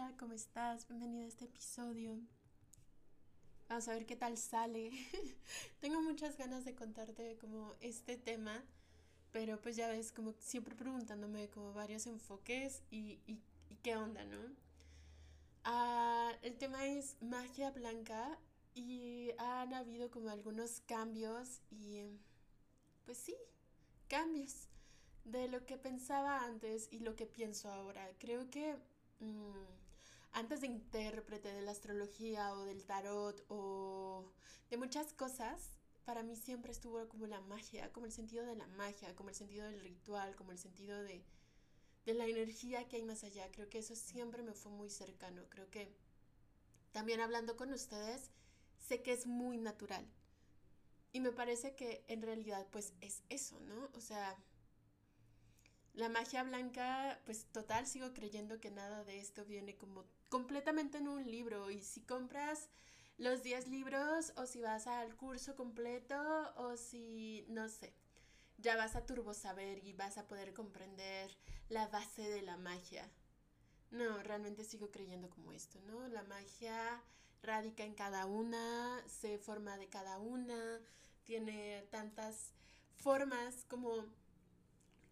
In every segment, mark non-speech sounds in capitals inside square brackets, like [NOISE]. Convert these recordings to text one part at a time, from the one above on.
Hola, ¿cómo estás? Bienvenida a este episodio. Vamos a ver qué tal sale. [LAUGHS] Tengo muchas ganas de contarte como este tema, pero pues ya ves, como siempre preguntándome como varios enfoques y, qué onda, ¿no? Ah, el tema es magia blanca y han habido como algunos cambios y pues sí, cambios de lo que pensaba antes y lo que pienso ahora. Creo que Mm, antes de intérprete de la astrología o del tarot o de muchas cosas, para mí siempre estuvo como la magia, como el sentido de la magia, como el sentido del ritual, como el sentido de, de la energía que hay más allá. Creo que eso siempre me fue muy cercano. Creo que también hablando con ustedes, sé que es muy natural. Y me parece que en realidad pues es eso, ¿no? O sea, la magia blanca, pues total, sigo creyendo que nada de esto viene como completamente en un libro. Y si compras los 10 libros o si vas al curso completo o si, no sé, ya vas a turbo saber y vas a poder comprender la base de la magia. No, realmente sigo creyendo como esto, ¿no? La magia radica en cada una, se forma de cada una, tiene tantas formas como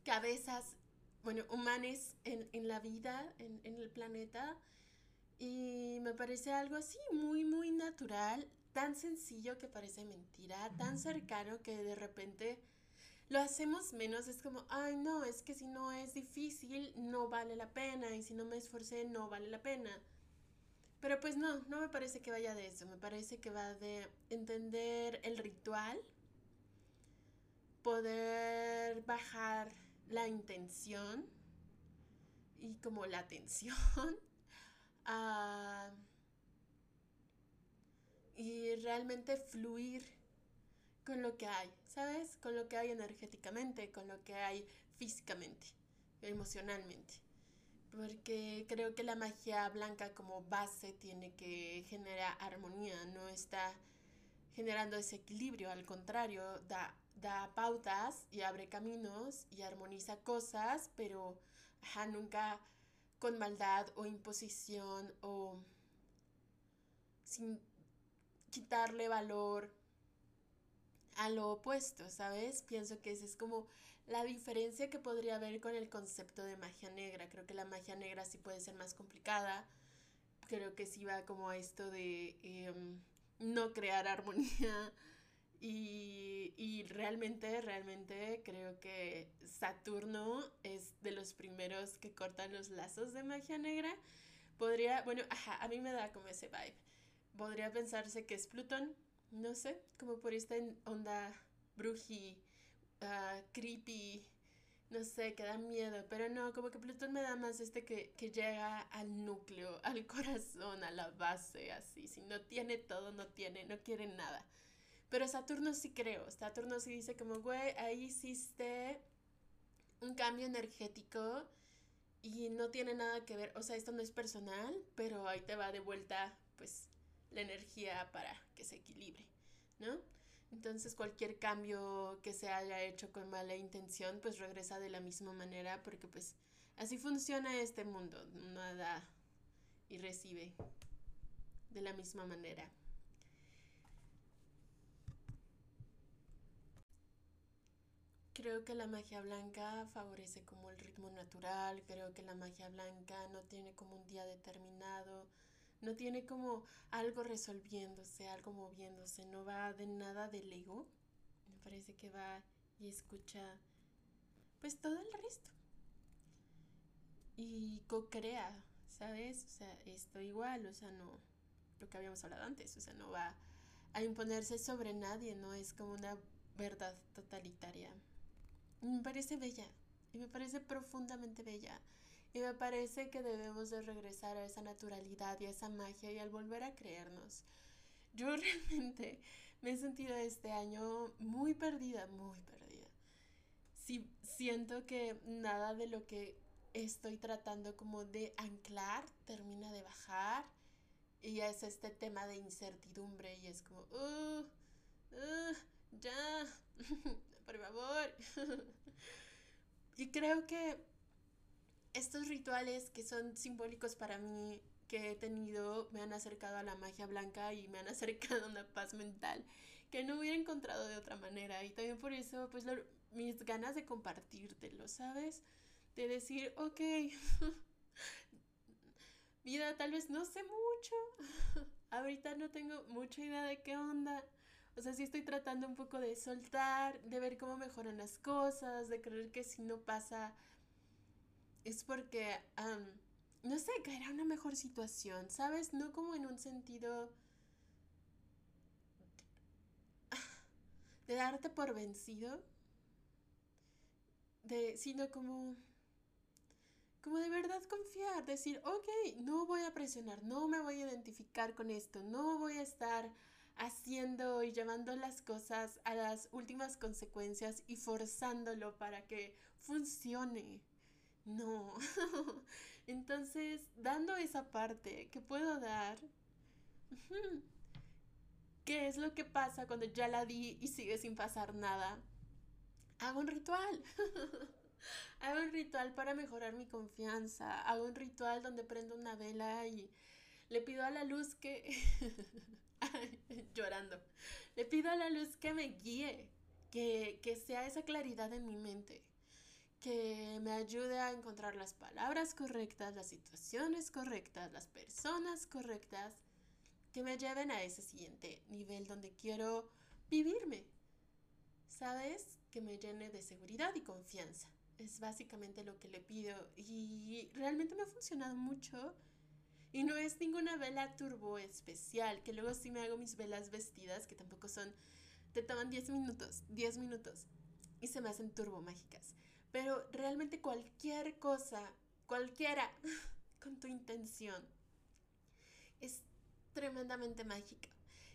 cabezas, bueno, humanes en, la vida, en, el planeta. Y me parece algo así muy, muy natural, tan sencillo que parece mentira, tan cercano que de repente lo hacemos menos. Es como, ay, no, es que si no es difícil, no vale la pena. Y si no me esforcé, no vale la pena. Pero pues no, no me parece que vaya de eso. Me parece que va de entender el ritual, poder bajar la intención y como la atención y realmente fluir con lo que hay, ¿sabes? Con lo que hay energéticamente, con lo que hay físicamente, emocionalmente. Porque creo que la magia blanca como base tiene que generar armonía, no está generando ese equilibrio, al contrario, da da pautas y abre caminos y armoniza cosas, pero nunca con maldad o imposición o sin quitarle valor a lo opuesto, ¿sabes? Pienso que esa es como la diferencia que podría haber con el concepto de magia negra. Creo que la magia negra sí puede ser más complicada. Creo que sí va como a esto de em, no crear armonía [LAUGHS] y, realmente, realmente creo que Saturno es de los primeros que cortan los lazos de magia negra. Podría, bueno, ajá, a mí me da como ese vibe. Podría pensarse que es Plutón, no sé, como por esta onda bruji, uh, creepy, no sé, que da miedo, pero no, como que Plutón me da más este que, que llega al núcleo, al [LAUGHS] corazón, a la base, así. Si no tiene todo, no tiene, no quiere nada. Pero Saturno sí creo. Saturno sí dice como, güey, ahí hiciste un cambio energético y no tiene nada que ver. O sea, esto no es personal, pero ahí te va de vuelta, pues, la energía para que se equilibre, ¿no? Entonces cualquier cambio que se haya hecho con mala intención, pues regresa de la misma manera, porque pues así funciona este mundo. Nada y recibe de la misma manera. Creo que la magia blanca favorece como el ritmo natural, creo que la magia blanca no tiene como un día determinado, no tiene como algo resolviéndose, algo moviéndose, no va de nada del ego, me parece que va y escucha pues todo el resto. Y co-crea, ¿sabes? O sea, esto igual, o sea, no, lo que habíamos hablado antes, o sea, no va a imponerse sobre nadie, no es como una verdad totalitaria me parece bella y me parece profundamente bella y me parece que debemos de regresar a esa naturalidad y a esa magia y al volver a creernos. Yo [LAUGHS] realmente me he sentido este año muy perdida, muy perdida. Sí, siento que nada de lo que estoy tratando como de anclar termina de bajar y es este tema de incertidumbre y es como, uh, uh, ya, [LAUGHS] por favor. [LAUGHS] y creo que estos rituales que son simbólicos para mí, que he tenido me han acercado a la magia blanca y me han [LAUGHS] acercado a una paz mental que no hubiera encontrado de otra manera. Y también por eso, pues mis ganas de compartírtelo, ¿sabes? De decir, ok, [LAUGHS] vida, tal vez no sé mucho, [LAUGHS] ahorita no tengo mucha idea de qué onda. O sea, sí estoy tratando un poco de soltar, de ver cómo mejoran las cosas, de creer que si no pasa es porque, no sé, caerá una mejor situación, ¿sabes? No como en un sentido de darte por vencido, de, sino como, como de verdad confiar, decir, ok, no voy a presionar, no me voy a identificar con esto, no voy a estar haciendo y llevando las cosas a las últimas consecuencias y forzándolo para que funcione. No. [LAUGHS] Entonces, dando esa parte que puedo dar, ¿Qué es lo que pasa cuando ya la di y sigue sin pasar nada? Hago un ritual. [LAUGHS] Hago un ritual para mejorar mi confianza. Hago un ritual donde prendo una vela y le pido a la luz que... [LAUGHS] [LAUGHS] llorando. Le pido a la luz que me guíe, que, que sea esa claridad en mi mente, que me ayude a encontrar las palabras correctas, las situaciones correctas, las personas correctas que me lleven a ese siguiente nivel donde quiero vivirme. ¿Sabes? Que me llene de seguridad y confianza. Es básicamente lo que le pido y realmente me ha funcionado mucho. Y no es ninguna vela turbo especial, que luego sí me hago mis velas vestidas, que tampoco son, te toman 10 minutos, 10 minutos, y se me hacen turbo mágicas. Pero realmente cualquier cosa, cualquiera, [LAUGHS] con tu intención, es tremendamente mágica.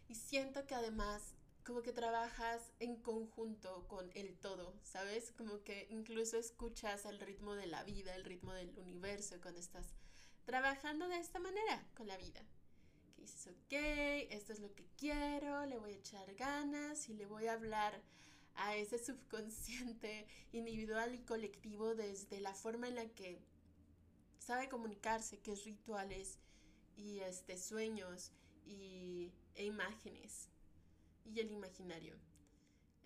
Y siento que además como que trabajas en conjunto con el todo, ¿sabes? Como que incluso escuchas el ritmo de la vida, el ritmo del universo cuando estás trabajando de esta manera con la vida. Que dices, ok, esto es lo que quiero, le voy a echar ganas y le voy a hablar a ese subconsciente [LAUGHS] individual y colectivo desde la forma en la que sabe comunicarse, que es rituales, y este, sueños y, e imágenes y el imaginario.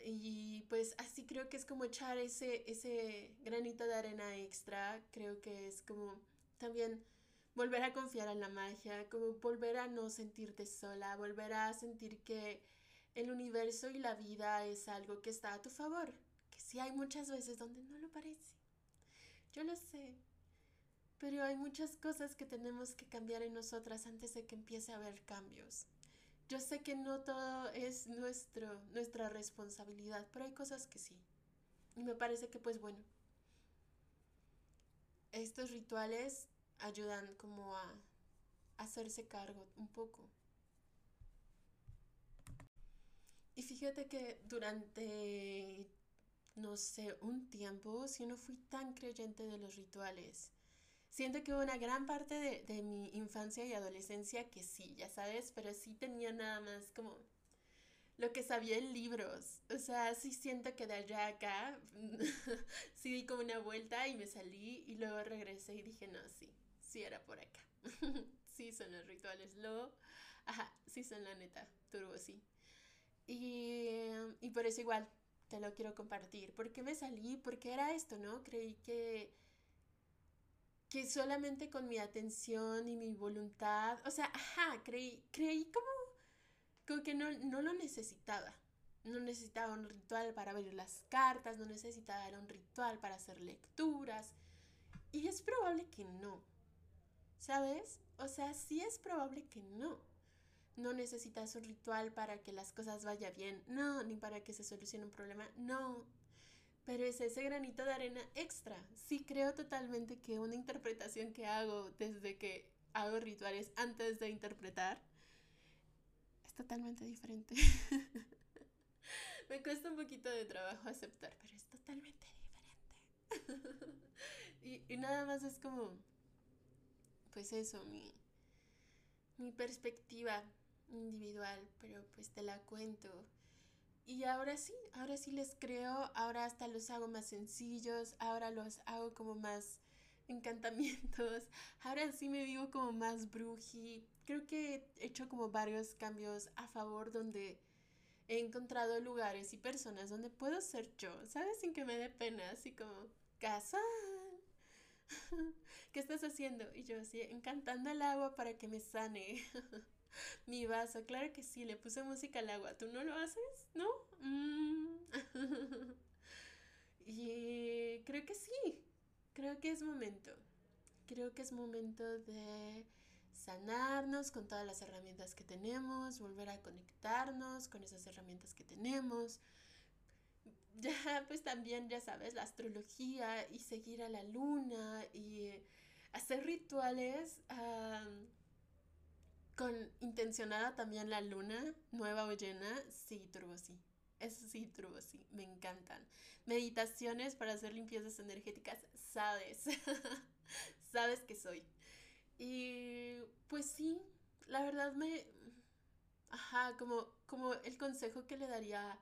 Y pues así creo que es como echar ese, ese granito de arena extra, creo que es como también volver a confiar en la magia, como volver a no sentirte sola, volver a sentir que el universo y la vida es algo que está a tu favor, que sí hay muchas veces donde no lo parece. Yo lo sé, pero hay muchas cosas que tenemos que cambiar en nosotras antes de que empiece a haber cambios. Yo sé que no todo es nuestro, nuestra responsabilidad, pero hay cosas que sí. Y me parece que pues bueno, estos rituales ayudan como a hacerse cargo un poco. Y fíjate que durante, no sé, un tiempo, si no fui tan creyente de los rituales, siento que una gran parte de, mi infancia y adolescencia que sí, ya sabes, pero sí tenía nada más como lo que sabía en libros. O sea, sí siento que de allá acá [LAUGHS] sí di como una vuelta y me salí y luego regresé y dije, no, sí, sí era por acá. [LAUGHS] sí son los rituales, lo, ajá, sí son la neta, turbo, sí. Y, y por eso igual te lo quiero compartir. ¿Por qué me salí? Porque era esto, ¿no? Creí que que solamente con mi atención y mi voluntad, o sea, ajá, creí, creí como, como que no, no lo necesitaba. No necesitaba un ritual para abrir las cartas, no necesitaba un ritual para hacer lecturas. Y es probable que no. ¿Sabes? O sea, sí es probable que no. No necesitas un ritual para que las cosas vayan bien. No, ni para que se solucione un problema. No, pero es ese granito de arena extra. Sí creo totalmente que una interpretación que hago desde que hago rituales antes de interpretar es totalmente diferente. [LAUGHS] Me cuesta un poquito de trabajo aceptar, pero es totalmente diferente. [LAUGHS] y, y, nada más es como, pues eso, mi, mi perspectiva individual, pero pues te la cuento y ahora sí, ahora sí les creo, ahora hasta los hago más sencillos, ahora los hago como más encantamientos. [LAUGHS] Ahora sí me vivo como más bruji. Creo que he hecho como varios cambios a favor donde he encontrado lugares y personas donde puedo ser yo, ¿sabes? Sin que me dé pena, así como casual. [LAUGHS] ¿Qué estás haciendo? Y yo así, encantando el agua para que me sane. [LAUGHS] Mi vaso, claro que sí, le puse música al agua. ¿Tú no lo haces? ¿No? Mm. [LAUGHS] y creo que sí, creo que es momento. Creo que es momento de sanarnos con todas las herramientas que tenemos, volver a conectarnos con esas herramientas que tenemos. [LAUGHS] Ya, pues también, ya sabes, la astrología y seguir a la luna y hacer rituales con intencionada también la luna, nueva o llena, sí, turbo sí. Eso sí, turbo sí, me encantan. Meditaciones para hacer limpiezas energéticas, sabes, [LAUGHS] sabes que soy. Y pues sí, la verdad me... Ajá, como, como el consejo que le daría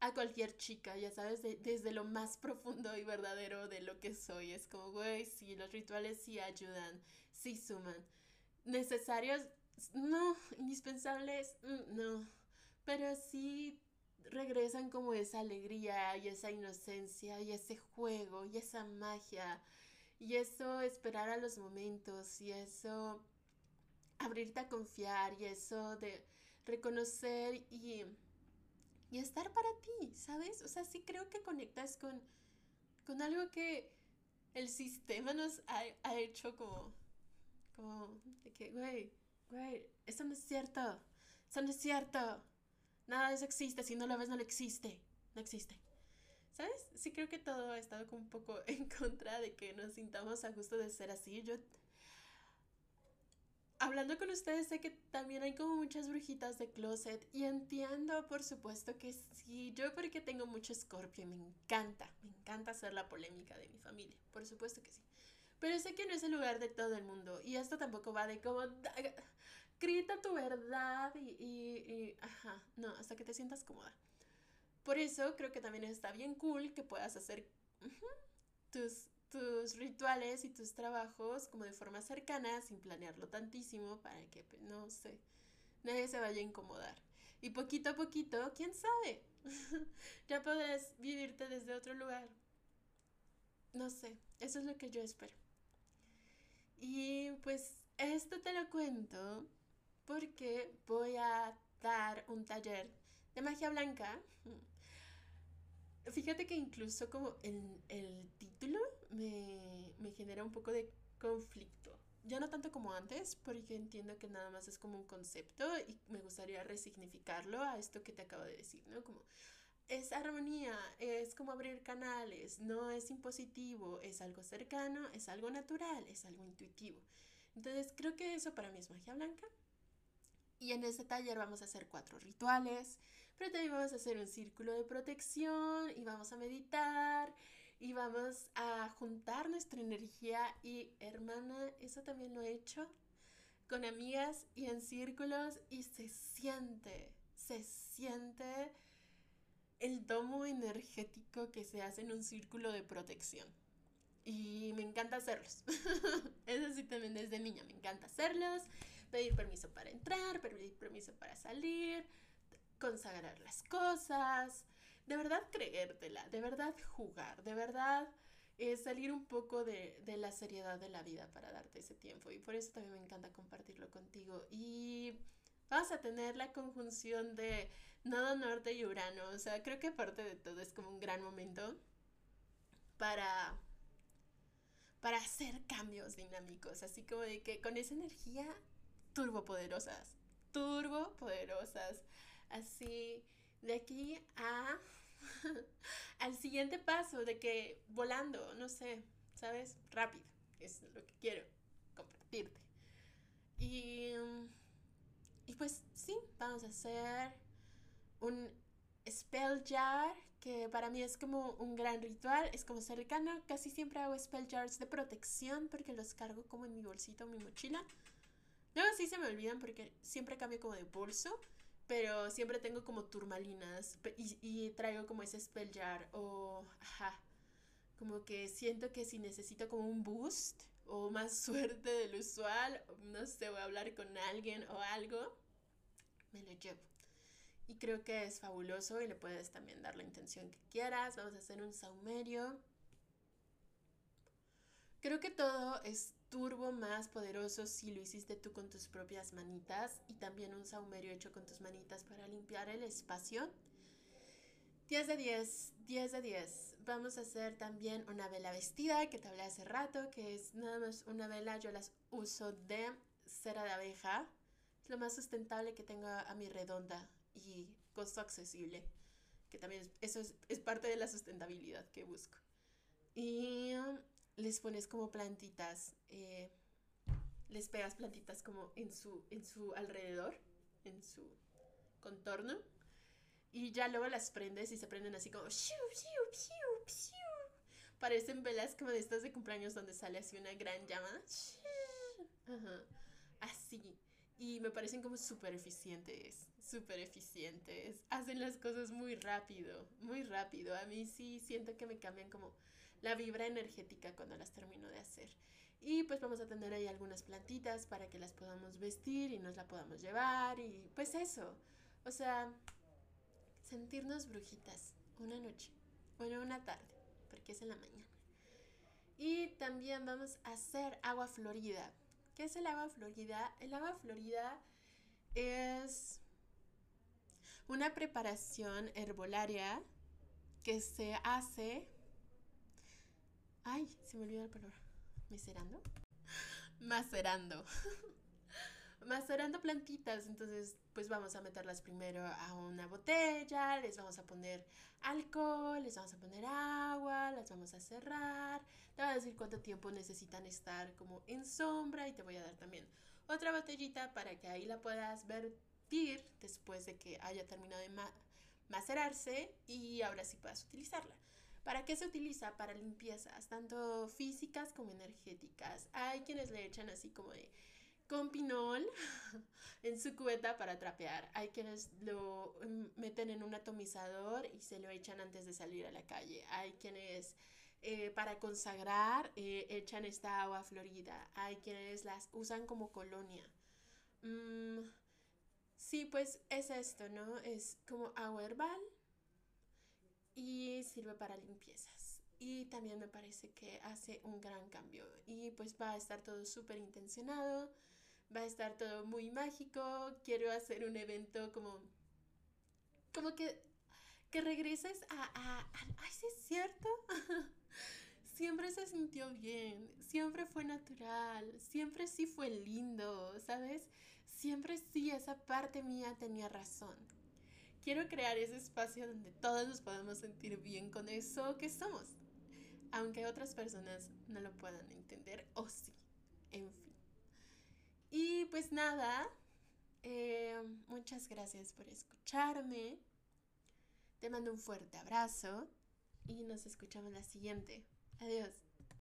a cualquier chica, ya sabes, desde lo más [LAUGHS] profundo y verdadero de lo que soy. Es como, güey, sí, los rituales sí ayudan, sí suman. Necesarios, no, indispensables, mm, no. Pero sí regresan como esa alegría y esa inocencia y ese juego y esa magia y eso, esperar a los momentos y eso, abrirte a confiar y eso de reconocer y, y estar para ti, ¿sabes? O sea, sí creo que conectas con, con algo que el sistema nos ha, ha hecho como, como, de que, güey, güey, eso no es cierto, eso no es cierto, nada de eso existe, si no lo ves no lo existe, no existe. ¿Sabes? Sí creo que todo ha estado como un poco [LAUGHS] en contra de que nos sintamos a gusto de ser así. Yo hablando con ustedes sé que también hay como muchas brujitas de closet y entiendo por supuesto que sí, yo porque tengo mucho escorpio y me encanta, me encanta hacer la polémica de mi familia, por supuesto que sí. Pero sé que no es el lugar de todo el mundo y esto tampoco va de como grita tu verdad y, y, y ajá, no, hasta que te sientas cómoda. Por eso creo que también está bien cool que puedas hacer tus, tus rituales y tus trabajos como de forma cercana, sin planearlo tantísimo, para que, pues, no sé, nadie se vaya a incomodar. Y poquito a poquito, quién sabe, [LAUGHS] ya podrás vivirte desde otro lugar. No sé, eso es lo que yo espero. Y pues esto te lo cuento porque voy a dar un taller de magia blanca [LAUGHS] Fíjate que incluso como el, el título me, me genera un poco de conflicto. Ya no tanto como antes, porque entiendo que nada más es como un concepto y me gustaría resignificarlo a esto que te acabo de decir, ¿no? Como es armonía, es como abrir canales, no es impositivo, es algo cercano, es algo natural, es algo intuitivo. Entonces creo que eso para mí es magia blanca. Y en este taller vamos a hacer cuatro rituales pero también vamos a hacer un círculo de protección y vamos a meditar y vamos a juntar nuestra energía y hermana, eso también lo he hecho con amigas y en círculos y se siente, se siente el domo energético que se hace en un círculo de protección. Y me encanta hacerlos. [LAUGHS] Eso sí también desde niña, me encanta hacerlos. Pedir permiso para entrar, pedir permiso para salir, consagrar las cosas, de verdad creértela, de verdad jugar, de verdad eh, salir un poco de, de, la seriedad de la vida para darte ese tiempo. Y por eso también me encanta compartirlo contigo. Y vas a tener la conjunción de Nodo Norte y Urano. O sea, creo que aparte de todo es como un gran momento para para hacer cambios dinámicos, así como de que con esa energía turbopoderosas, turbopoderosas, Así, de aquí a [LAUGHS] al siguiente paso, de que volando, no sé, ¿sabes? Rápido, es lo que quiero compartirte. Y, y pues sí, vamos a hacer un spell jar, que para mí es como un gran ritual, es como cercano, casi siempre hago spell jars de protección porque los cargo como en mi bolsito o mi mochila. Luego sí se me olvidan porque siempre cambio como de bolso pero siempre tengo como turmalinas y, y traigo como ese spell jar o, ajá, Como que siento que si necesito como un boost o más [LAUGHS] suerte del usual, no sé, voy a hablar con alguien o algo, me lo llevo. Y creo que es fabuloso y le puedes también dar la intención que quieras. Vamos a hacer un saumerio. Creo que todo es turbo más poderoso si lo hiciste tú con tus propias manitas y también un saumerio hecho con tus manitas para limpiar el espacio. 10 de 10, 10 de 10. Vamos a hacer también una vela vestida que te hablé hace rato, que es nada más una vela, yo las uso de cera de abeja. Es lo más sustentable que tengo a mi redonda y costo accesible, que también eso es, es, parte de la sustentabilidad que busco. Y um, les pones como plantitas, eh, les pegas plantitas como en su, en su alrededor, en su contorno, y ya luego las prendes y se prenden así como... Parecen velas como de estas de cumpleaños donde sale así una gran llama. Ajá. Así. Y me parecen como súper eficientes, súper eficientes. Hacen las cosas muy rápido, muy rápido. A mí sí siento que me cambian como la vibra energética cuando las termino de hacer. Y pues vamos a tener ahí algunas plantitas para que las podamos vestir y nos la podamos llevar. Y pues eso. O sea, sentirnos brujitas una noche. Bueno, una tarde, porque es en la mañana. Y también vamos a hacer agua florida ¿Qué es el agua florida? El agua florida es una preparación herbolaria que se hace... Ay, se me olvidó la palabra. ¿Macerando? Macerando. [LAUGHS] Macerando plantitas. Entonces, pues vamos a meterlas primero a una botella, les vamos a poner alcohol, les vamos a poner agua, las vamos a cerrar, te voy a decir cuánto tiempo necesitan estar como en sombra y te voy a dar también otra botellita para que ahí la puedas después de que haya terminado de macerarse y ahora sí puedas utilizarla. ¿Para qué se utiliza? Para limpiezas, tanto físicas como energéticas. Hay quienes le echan así como de con pinol [LAUGHS] en su cubeta para trapear. Hay quienes lo meten en un atomizador y se lo echan antes de salir a la calle. Hay quienes eh, para consagrar eh, echan esta agua florida. Hay quienes las usan como colonia. Mm, sí, pues es esto, ¿no? Es como agua herbal y sirve para limpiezas. Y también me parece que hace un gran cambio. Y pues va a estar todo súper intencionado va a estar todo muy mágico, quiero hacer un evento como, como que, que regreses a, a, a ay, sí es cierto, [LAUGHS] siempre se sintió bien, siempre fue natural, siempre sí fue lindo, ¿sabes? Siempre sí esa parte mía tenía razón. Quiero crear ese espacio donde todos nos podamos sentir bien con eso que somos, aunque otras personas no lo puedan entender o sí, en fin. Y pues nada, eh, muchas gracias por escucharme. Te mando un fuerte abrazo y nos escuchamos la siguiente. Adiós.